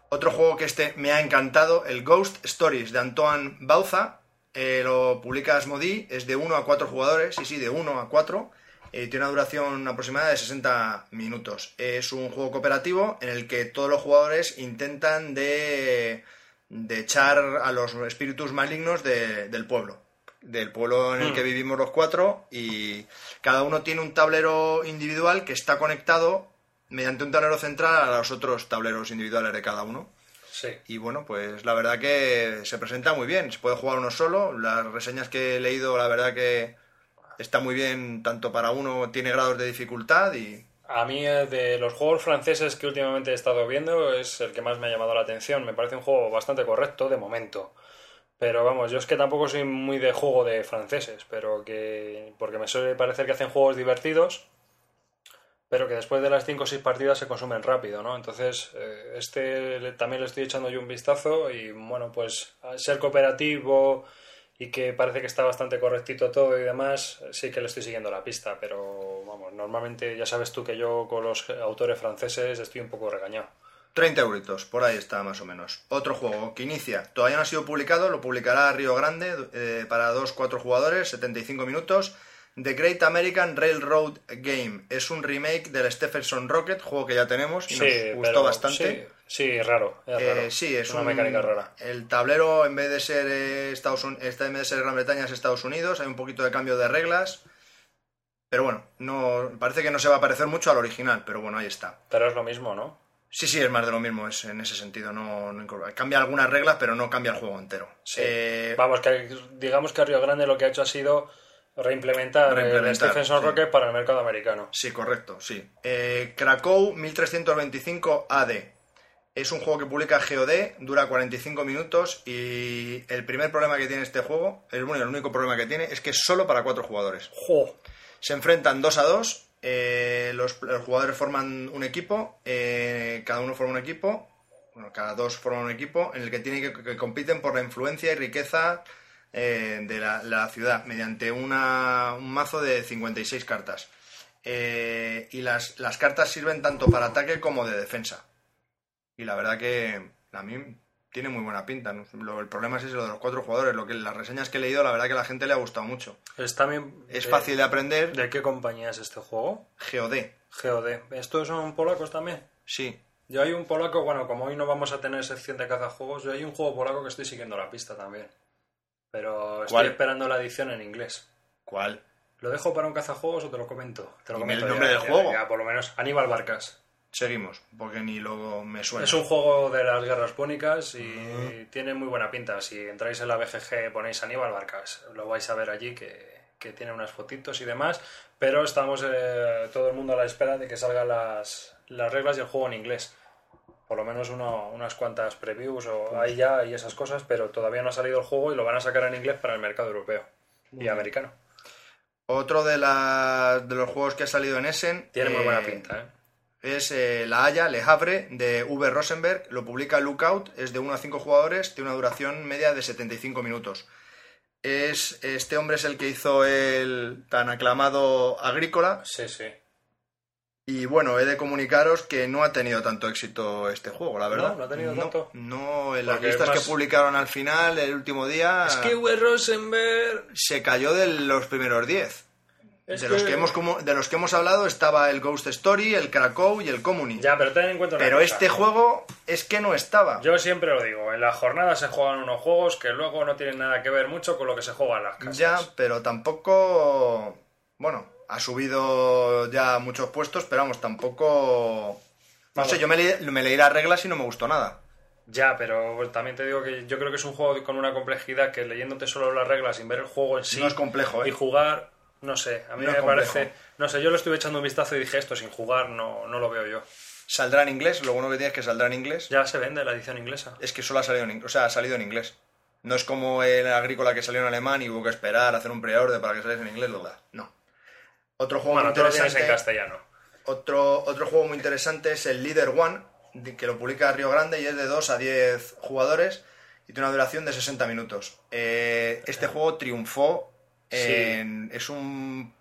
Otro juego que este me ha encantado, el Ghost Stories de Antoine Bauza, eh, lo publica Asmodee, es de 1 a 4 jugadores, sí, sí, de 1 a 4, eh, tiene una duración aproximada de 60 minutos. Es un juego cooperativo en el que todos los jugadores intentan de, de echar a los espíritus malignos de- del pueblo del pueblo en el Hmm. que vivimos los cuatro y cada uno tiene un tablero individual que está conectado mediante un tablero central a los otros tableros individuales de cada uno. Sí. Y bueno, pues la verdad que se presenta muy bien. Se puede jugar uno solo. Las reseñas que he leído, la verdad que está muy bien, tanto para uno, tiene grados de dificultad y A mí, eh, de los juegos franceses que últimamente he estado viendo, es el que más me ha llamado la atención. Me parece un juego bastante correcto de momento. Pero vamos, yo es que tampoco soy muy de juego de franceses, pero que. porque me suele parecer que hacen juegos divertidos, pero que después de las 5 o 6 partidas se consumen rápido, ¿no? Entonces, eh, este también le estoy echando yo un vistazo y bueno, pues ser cooperativo y que parece que está bastante correctito todo y demás, sí que le estoy siguiendo la pista, pero vamos, normalmente ya sabes tú que yo con los autores franceses estoy un poco regañado. 30 euritos, por ahí está más o menos. Otro juego que inicia, todavía no ha sido publicado, lo publicará Río Grande eh, para 2-4 jugadores, 75 minutos. The Great American Railroad Game es un remake del Stephenson Rocket, juego que ya tenemos y nos gustó pero bastante. Sí, sí, raro. Es Eh, raro. sí, es una un- mecánica rara. El tablero, en vez de ser eh, Estados este, en vez de ser Gran Bretaña, es Estados Unidos. Hay un poquito de cambio de reglas. Pero bueno, no, parece que no se va a parecer mucho al original, pero bueno, ahí está. Pero es lo mismo, ¿no? Sí, sí, es más de lo mismo, es en ese sentido. No, cambia algunas reglas, pero no cambia el juego entero. Sí. Eh, Vamos, que digamos que Río Grande lo que ha hecho ha sido reimplementar, el Reimplementar, Stephenson sí. Rocket para el mercado americano. Sí, correcto, sí. Eh, Krakow 1325 AD. Es un juego que publica GOD, dura 45 minutos y el primer problema que tiene este juego, el, bueno, el único problema que tiene, es que es solo para cuatro jugadores. ¡Jo! Se enfrentan dos a dos, eh, los, los jugadores forman un equipo, eh, cada uno forma un equipo, bueno, cada dos forman un equipo en el que tienen que, que compiten por la influencia y riqueza eh, de la, la ciudad mediante una- un mazo de 56 cartas. Eh, y las, las cartas sirven tanto para ataque como de defensa. Y la verdad que a mí tiene muy buena pinta. ¿no? Lo- el problema es ese, lo de los cuatro jugadores. Lo que, las reseñas que he leído, la verdad que a la gente le ha gustado mucho. Es también... Es de- fácil de aprender. ¿De qué compañía es este juego? GOD. GOD. ¿Estos son polacos también? Sí, Yo hay un polaco, bueno, como hoy no vamos a tener sección de cazajuegos, yo hay un juego polaco que estoy siguiendo la pista también. Pero estoy ¿Cuál? esperando la edición en inglés. ¿Cuál? ¿Lo dejo para un cazajuegos o te lo comento? Te lo Dime comento el nombre ya, del ya, juego. ya, por lo menos. Aníbal Barcas. Seguimos, porque ni lo me suena. Es un juego de las guerras púnicas y tiene muy buena pinta. Si entráis en la BGG ponéis Aníbal Barcas, lo vais a ver allí que, que tiene unas fotitos y demás, pero estamos eh, todo el mundo a la espera de que salgan las, las reglas y el juego en inglés. Por lo menos uno- unas cuantas previews o ahí ya y esas cosas, pero todavía no ha salido el juego y lo van a sacar en inglés para el mercado europeo y americano. Otro de, las- de los juegos que ha salido en Essen Tiene muy buena eh, pinta, ¿eh? es eh, La Haya, Le Havre, de V. Rosenberg. Lo publica Lookout, es de 1 a 5 jugadores, tiene una duración media de 75 minutos. Es, este hombre es el que hizo el tan aclamado Agrícola. Sí, sí. Y bueno, he de comunicaros que no ha tenido tanto éxito este juego, la verdad. ¿No? ¿No ha tenido tanto? No, en las Porque listas más- que publicaron al final, el último día, Es que. Rosenberg... se cayó de los primeros 10. es De los, que hemos, como- de los que hemos hablado estaba el Ghost Story, el Krakow y el Community. Ya, pero ten en cuenta una Pero cosa. este juego es que no estaba. Yo siempre lo digo, en la jornada se juegan unos juegos que luego no tienen nada que ver mucho con lo que se juega en las casas. Ya, pero tampoco. Bueno, ha subido ya muchos puestos, pero vamos, tampoco. No sé, yo me, leí- me leí las reglas y no me gustó nada. Ya, pero también te digo que yo creo que es un juego con una complejidad que leyéndote solo las reglas sin ver el juego en sí No es complejo, ¿eh? y jugar, no sé, a mí No me parece, no sé, yo lo estuve echando un vistazo y dije esto sin jugar no, no lo veo yo. Saldrá en inglés, lo bueno que tiene es que saldrá en inglés. Ya se vende la edición inglesa. Es que solo ha salido en inglés. O sea, ha salido en inglés. No es como el agrícola que salió en alemán y hubo que esperar, hacer un pre-order para que saliese en inglés, da. No. Otro juego Bueno, muy interesante. en castellano. Otro, otro juego muy interesante es el Leader One, que lo publica Río Grande y es de 2 a 10 jugadores y tiene una duración de 60 minutos. Eh, este juego triunfó en- Es un...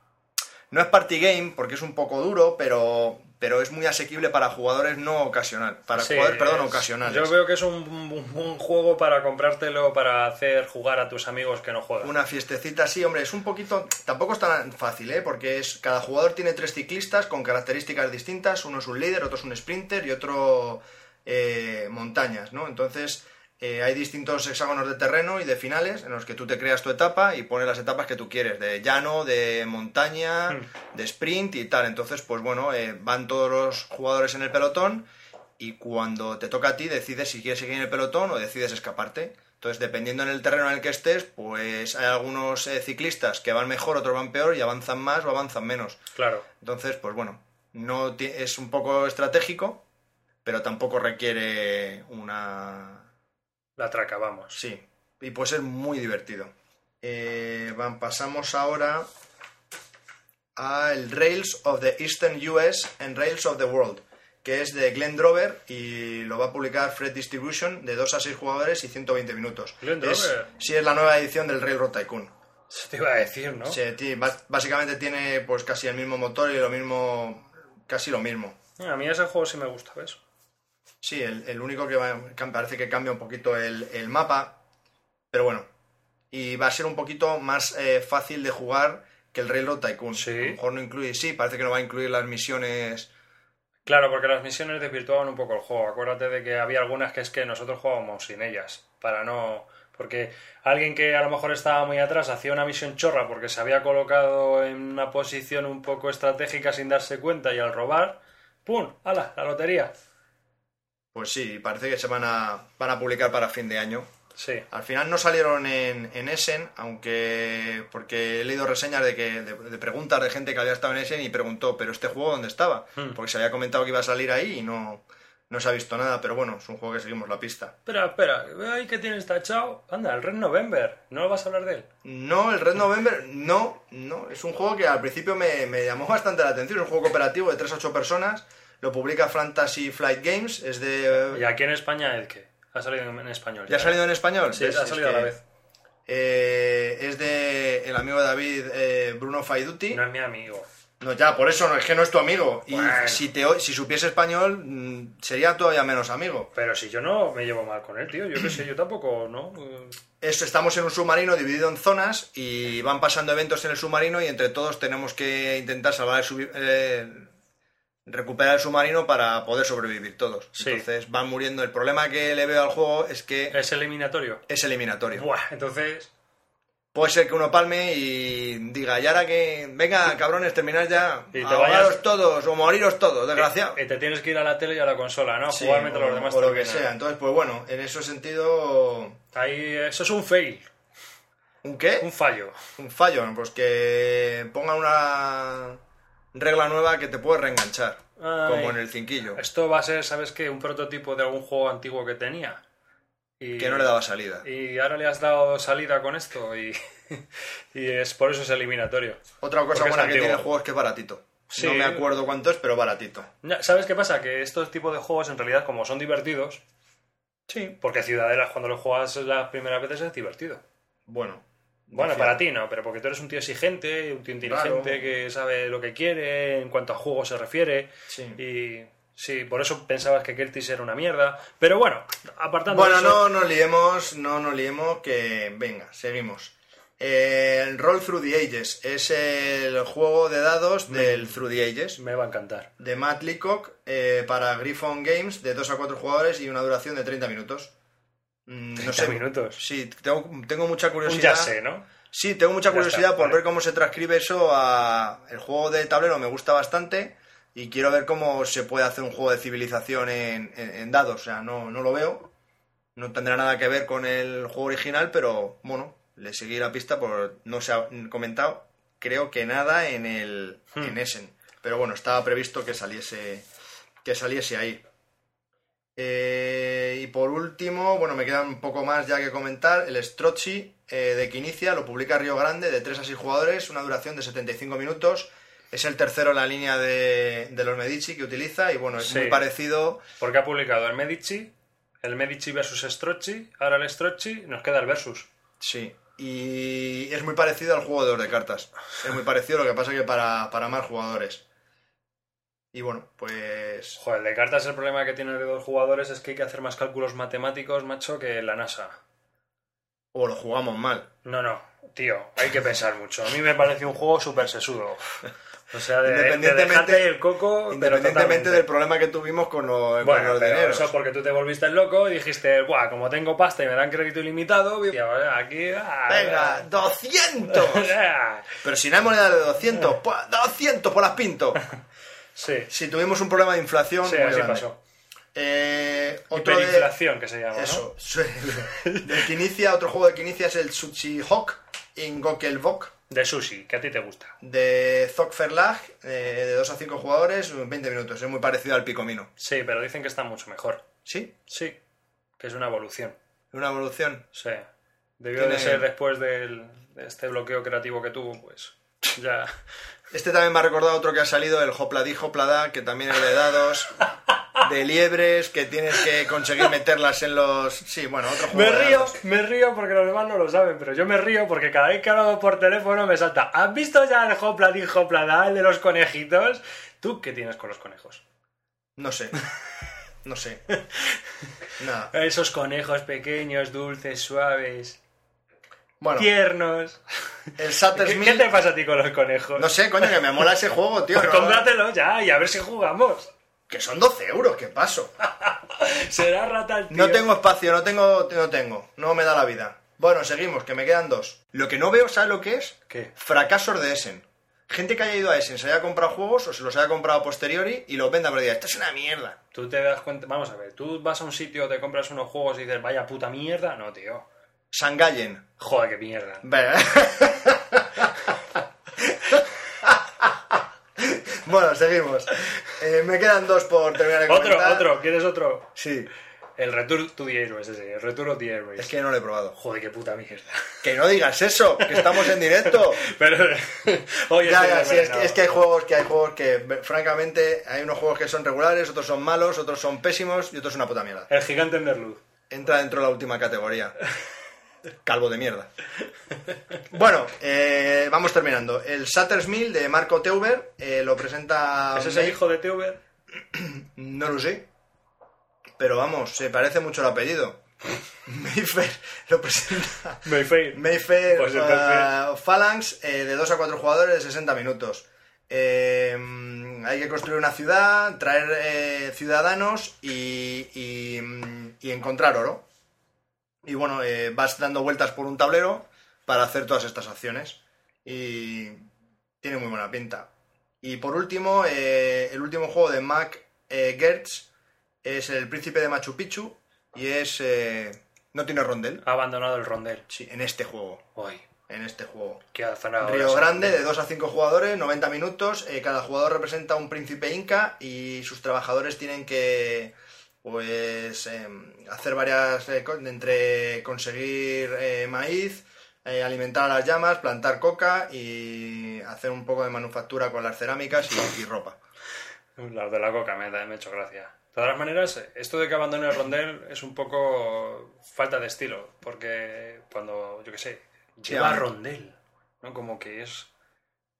No es party game porque es un poco duro, pero, pero es muy asequible para jugadores no ocasional. Para Sí, jugadores, perdón, es- ocasionales. Yo veo que es un, un- un juego para comprártelo para hacer jugar a tus amigos que no juegan. Una fiestecita así, hombre, es un poquito... Tampoco es tan fácil, ¿eh? Porque es cada jugador tiene tres ciclistas con características distintas. Uno es un líder, otro es un sprinter y otro eh, montañas, ¿no? Entonces eh, hay distintos hexágonos de terreno y de finales en los que tú te creas tu etapa y pones las etapas que tú quieres, de llano, de montaña, Hmm. de sprint y tal. Entonces, pues bueno, eh, van todos los jugadores en el pelotón y cuando te toca a ti decides si quieres seguir en el pelotón o decides escaparte. Entonces, dependiendo en el terreno en el que estés, pues hay algunos eh, ciclistas que van mejor, otros van peor y avanzan más o avanzan menos. Claro. Entonces, pues bueno, no es un poco estratégico, pero tampoco requiere una... La traca, vamos. Sí, y puede ser muy divertido. Eh, van- pasamos ahora al Rails of the Eastern US and Rails of the World, que es de Glenn Drover y lo va a publicar Fred Distribution de 2 a 6 jugadores y 120 minutos. Glenn Es- Drover. sí, es la nueva edición del Railroad Tycoon. Eso te iba a decir, ¿no? Sí, básicamente tiene pues casi el mismo motor y lo mismo, casi lo mismo. A mí ese juego sí me gusta, ¿ves? Sí, el, el único que va- parece que cambia un poquito el, el mapa, pero bueno. Y va a ser un poquito más eh, fácil de jugar que el Railroad Tycoon. Sí. A lo mejor no incluye, sí, parece que no va a incluir las misiones. Claro, porque las misiones desvirtuaban un poco el juego. Acuérdate de que había algunas que es que nosotros jugábamos sin ellas. Para no. Porque alguien que a lo mejor estaba muy atrás hacía una misión chorra porque se había colocado en una posición un poco estratégica sin darse cuenta y al robar, ¡pum! ¡Hala! La lotería. Pues sí, parece que se van a, van a publicar para fin de año. Sí. Al final no salieron en, en Essen, aunque. porque he leído reseñas de, que, de, de preguntas de gente que había estado en Essen y preguntó, ¿pero este juego dónde estaba? Hmm. Porque se había comentado que iba a salir ahí y no, no se ha visto nada, pero bueno, es un juego que seguimos la pista. Espera, espera. Ahí que tienes tachado. Anda, el Red November. ¿No vas a hablar de él? No, el Red November, no, no. Es un juego que al principio me, me llamó bastante la atención. Es un juego cooperativo de 3 a 8 personas. Lo publica Fantasy Flight Games. Es de. ¿Y aquí en España el qué? Ha salido en, español. ¿Ya ha salido en español? Sí, ¿Ves? ha Es salido a la vez. eh, es de el amigo de David, eh, Bruno Faiduti. No es mi amigo. No, ya, por eso no, es que no es tu amigo. Y si, te, si supiese español, mm, sería todavía menos amigo. Pero si yo no me llevo mal con él, tío. Yo qué sé, yo tampoco, ¿no? Eh, Eso, estamos en un submarino dividido en zonas y van pasando eventos en el submarino y entre todos tenemos que intentar salvar el eh, recuperar el submarino para poder sobrevivir todos. Sí. Entonces van muriendo. El problema que le veo al juego es que Es eliminatorio. es eliminatorio. Buah, entonces. puede ser que uno palme y diga, y ahora que, venga, cabrones, terminad ya, Y te vayas- todos o moriros todos, desgraciado. Y te tienes que ir a la tele y a la consola, ¿no? Sí, Jugar mientras o- los demás o lo que sea. Entonces, pues bueno, en ese sentido, Ahí, eso es un fail, ¿un qué? un fallo. Un fallo, pues que pongan una regla nueva que te puede reenganchar, Ay. como en el cinquillo, Esto va a ser, ¿sabes qué? Un prototipo de algún juego antiguo que tenía. Y, que no le daba salida. Y ahora le has dado salida con esto y, y es por eso es eliminatorio. Otra cosa Porque buena que tiene el juego es que es baratito. Sí. No me acuerdo cuánto es, pero baratito. ¿Sabes qué pasa? Que estos tipos de juegos en realidad como son divertidos, Sí. porque Ciudadela cuando lo juegas las primeras veces es divertido. Bueno. Bueno, para ti no, pero porque tú eres un tío exigente, un tío inteligente Claro. que sabe lo que quiere en cuanto a juego se refiere. Sí. Y sí, por eso pensabas que Keltis era una mierda. Pero bueno, apartando Bueno, eso, no nos liemos, no nos liemos, que venga, seguimos. Eh, el Roll Through the Ages es el juego de dados del Through the Ages me va a encantar. de Matt Leacock eh, para Griffon Games de 2 a 4 jugadores y una duración de 30 minutos. Mm, 30 minutos. Sí, tengo, tengo mucha Un curiosidad. ya sé, ¿no? Sí, tengo mucha curiosidad está, por vale. ver cómo se transcribe eso a... El juego de tablero me gusta bastante y quiero ver cómo se puede hacer un juego de civilización en, en- en dados. O sea, no, no lo veo. No tendrá nada que ver con el juego original, pero bueno, le seguí la pista por... No se ha comentado, creo que nada en el Hmm. en Essen. Pero bueno, estaba previsto que saliese, que saliese ahí. Eh, y por último, bueno, me queda un poco más ya que comentar. El Strozzi eh, de Quinicia lo publica Río Grande de 3 a 6 jugadores, una duración de 75 minutos. Es el tercero en la línea de, de los Medici que utiliza y bueno, es Sí. muy parecido. Porque ha publicado el Medici, el Medici versus Strozzi, ahora el Strozzi, nos queda el versus. Sí. Y es muy parecido al juego de dos de cartas. Es muy parecido, lo que pasa que para, para más jugadores. Y bueno, pues... Joder, el de cartas el problema que tiene de dos jugadores es que hay que hacer más cálculos matemáticos, macho, que la NASA. O lo jugamos mal. No, no, tío, hay que pensar mucho. A mí me parece un juego súper sesudo. O sea, de, de Independientemente- dejarte el coco, Independientemente del problema que tuvimos con, lo- con Bueno, los pero dineros. eso porque tú te volviste loco y dijiste, Buah, como tengo pasta y me dan crédito ilimitado, aquí... ah, ¡Venga! ¡200! ah. Pero si no hay moneda de 200, pues, ¡200 por las pinto! Sí, Si tuvimos un problema de inflación sí, así pasó. Eh, otro de, Hiperinflación, que se llama, ¿no? eso, de Quinicia, otro juego de Quinicia es el Sushi Hawk in Gokelvok De sushi, que a ti te gusta. de Zog Verlag, eh, de 2 a 5 jugadores, 20 minutos. Es muy parecido al Picomino. Sí, pero dicen que está mucho mejor. ¿Sí? Sí, que es una evolución. Una evolución. Sí. Debió de ser después del, de este bloqueo creativo que tuvo, pues ya... Este también me ha recordado otro que ha salido, el Hopladí Hoplada, que también es de dados, de liebres, que tienes que conseguir meterlas en los... Sí, bueno, otro juego Me de río, dados. me río porque los demás no lo saben, pero yo me río porque cada vez que hablo por teléfono me salta. ¿Has visto ya el hopla di hopla da, el de los conejitos? ¿Tú qué tienes con los conejos? No sé. No sé. Nada. Esos conejos pequeños, dulces, suaves, Bueno, tiernos. el Satter's ¿Qué, Mill- qué te pasa a ti con los conejos? No sé, coño, que me mola ese juego, tío. Pues no- cómpratelo ya y a ver si jugamos. Que son 12 euros, ¿qué paso? Será rata el tío. No tengo espacio, no tengo, no tengo. No me da la vida. Bueno, seguimos, que me quedan dos. Lo que no veo, ¿sabes lo que es? ¿Qué? Fracasos de Essen. Gente que haya ido a Essen, se haya comprado juegos o se los haya comprado a posteriori y los venda, pero diga, esto es una mierda. Tú te das cuenta... Vamos a ver, tú vas a un sitio, te compras unos juegos y dices, vaya puta mierda. No, tío. Sangallen. Joder, qué mierda. Bueno, seguimos. Eh, me quedan dos por terminar de Otro, comentar. otro, ¿quieres otro? Sí, El Return to the Airways, ese, el Return of the Airways. es que no lo he probado. Joder, qué puta mierda. Que no digas eso, que estamos en directo. Pero, oye, Ya, sí, ya, sí, es, que, es que hay juegos que hay juegos que, francamente, hay unos juegos que son regulares, otros son malos, otros son pésimos y otros una puta mierda. El gigante Enderluz. Entra dentro de la última categoría. Calvo de mierda. Bueno, eh, vamos terminando. El Satter's Mill de Marco Teuber eh, lo presenta. ¿Ese es el May- hijo de Teuber? No lo sé. Pero vamos, se parece mucho el apellido. Mayfair lo presenta. Mayfair. Mayfair Pues eh, Phalanx eh, de 2 a 4 jugadores de 60 minutos. Eh, hay que construir una ciudad, traer eh, ciudadanos y, y, y encontrar oro. Y bueno, eh, vas dando vueltas por un tablero para hacer todas estas acciones. Y tiene muy buena pinta. Y por último, eh, el último juego de Mac eh, Gertz es El Príncipe de Machu Picchu y es... eh, no tiene rondel. Ha abandonado el rondel. Sí, en este juego. Uy, En este juego. Río Grande, de 2 a 5 jugadores, 90 minutos. eh, cada jugador representa un príncipe inca y sus trabajadores tienen que pues em, hacer varias eh, entre conseguir eh, maíz, eh, alimentar a las llamas, plantar coca y hacer un poco de manufactura con las cerámicas y, y ropa. Las de la coca me, da- me ha hecho gracia. De todas maneras, esto de que abandone el rondel es un poco falta de estilo, porque cuando, yo qué sé, Sí, lleva ver. rondel, ¿no? Como que es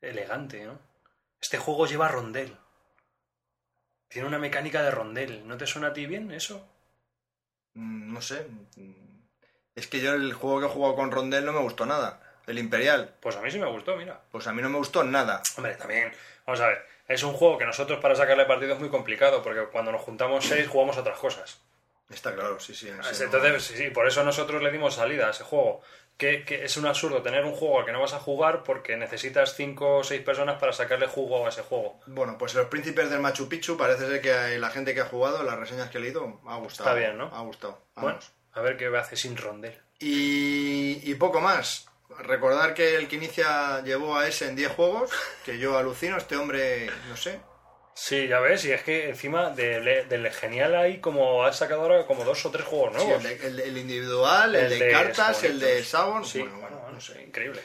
elegante, ¿no? Este juego lleva rondel. Tiene una mecánica de rondel. ¿No te suena a ti bien eso? Mm, No sé. mm, Es que yo el juego que he jugado con rondel no me gustó nada. El Imperial. Pues a mí sí me gustó, mira. Pues a mí no me gustó nada. Hombre, también, vamos a ver, es un juego que nosotros para sacarle partido es muy complicado, porque cuando nos juntamos seis jugamos otras cosas. Está claro, sí, sí. Entonces, no- sí, sí, por eso nosotros le dimos salida a ese juego. Que, que es un absurdo tener un juego al que no vas a jugar porque necesitas cinco o seis personas para sacarle jugo a ese juego. Bueno, pues los príncipes del Machu Picchu parece ser que la gente que ha jugado, las reseñas que he leído, ha gustado. Está bien, ¿no? Ha gustado. Bueno, a ver qué hace sin rondel. Y, y poco más. Recordar que el que inicia llevó a ese en 10 juegos, que yo alucino, este hombre, no sé. Sí, ya ves, y es que encima del, del genial hay como ha sacado ahora como dos o tres juegos Sí, nuevos. el, de- el de- el individual, el, El de, de cartas, el de. Sabon. Sí, bueno, bueno, bueno, no sé. increíble.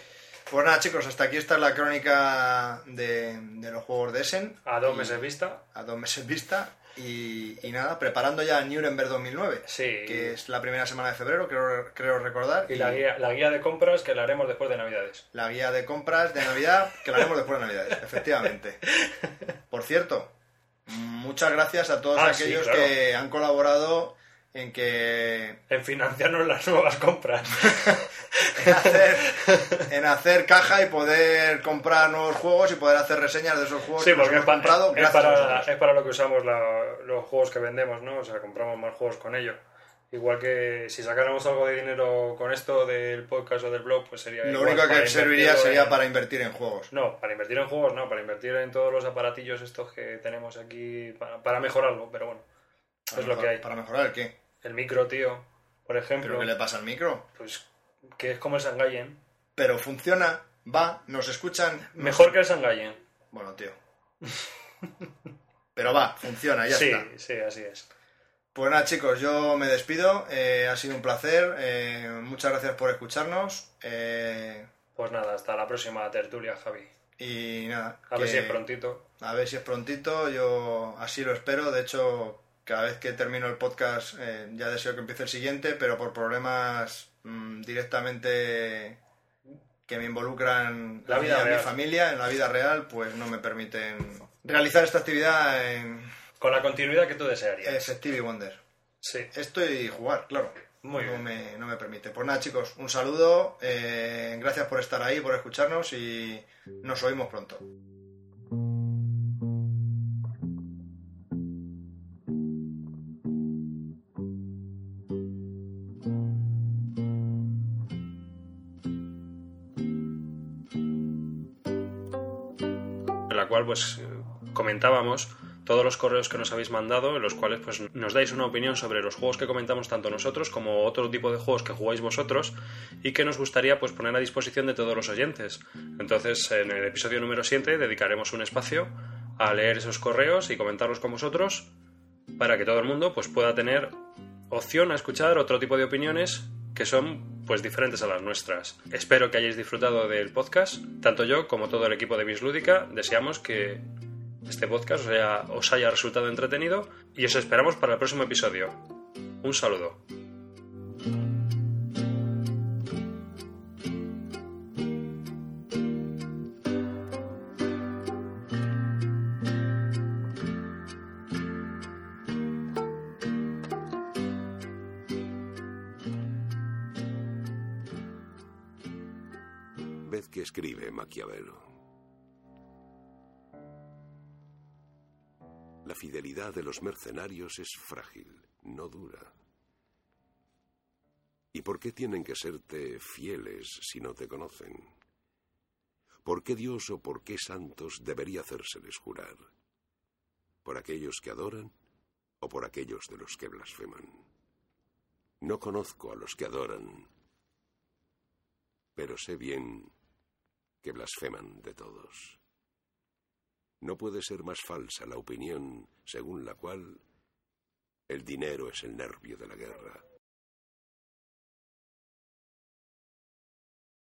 Pues nada, chicos, hasta aquí está la crónica de, de los juegos de Essen. A dos Y- meses vista. A dos meses vista. Y, y nada, preparando ya Nuremberg 2009. Sí. Que es la primera semana de febrero, creo, creo recordar. Y la guía, la guía de compras que la haremos después de Navidades. La guía de compras de Navidad, que la haremos después de Navidades, efectivamente. Por cierto, muchas gracias a todos Ah, sí, aquellos claro. que han colaborado en que En financiarnos las nuevas compras. en hacer, en hacer caja y poder comprar nuevos juegos y poder hacer reseñas de esos juegos Sí, que porque es, hemos comprado. es para, vosotros. es para lo que usamos la- los juegos que vendemos, ¿no? O sea, compramos más juegos con ello. Igual que si sacáramos algo de dinero con esto del podcast o del blog, pues sería. Lo único que serviría sería en- para invertir en juegos. No, para invertir en juegos, no, para invertir en todos los aparatillos estos que tenemos aquí para, para mejorarlo, pero bueno, Para es lo que hay. Para mejorar el qué. El micro, tío, por ejemplo, ¿Pero qué le pasa al micro? pues que es como el Sangayen. Pero funciona, va, nos escuchan. nos- Mejor que el Sangayen. Bueno, tío. Pero va, funciona, ya Sí, está. sí, así es. Pues nada, chicos, yo me despido. eh, ha sido un placer. eh, muchas gracias por escucharnos. eh, Pues nada, hasta la próxima tertulia, Javi. y nada. A ver si es prontito. A ver si es prontito. Yo así lo espero. De hecho, cada vez que termino el podcast ya deseo que empiece el siguiente, pero por problemas mm, directamente que me involucran La y vida a mi familia en la vida real, pues no me permiten realizar esta actividad en Con la continuidad que tú desearías. eh, Stevie Wonder. Sí. Esto y jugar, claro. Muy no bien. Me, no me permite. Pues nada, chicos, un saludo. eh, gracias por estar ahí, por escucharnos y nos oímos pronto. Pues comentábamos todos los correos que nos habéis mandado, en los cuales pues nos dais una opinión sobre los juegos que comentamos tanto nosotros como otro tipo de juegos que jugáis vosotros y que nos gustaría pues poner a disposición de todos los oyentes. Entonces, en el episodio número 7 dedicaremos un espacio a leer esos correos y comentarlos con vosotros para que todo el mundo pues pueda tener opción a escuchar otro tipo de opiniones que son pues diferentes a las nuestras. Espero que hayáis disfrutado del podcast. Tanto yo como todo el equipo de Bislúdica deseamos que este podcast os haya, os haya resultado entretenido y os esperamos para el próximo episodio. Un saludo. La fidelidad de los mercenarios es frágil, no dura. ¿Y por qué tienen que serte fieles si no te conocen? ¿Por qué Dios o por qué santos debería hacérseles jurar? ¿Por aquellos que adoran o por aquellos de los que blasfeman? No conozco a los que adoran, pero sé bien que blasfeman de todos. No puede ser más falsa la opinión según la cual el dinero es el nervio de la guerra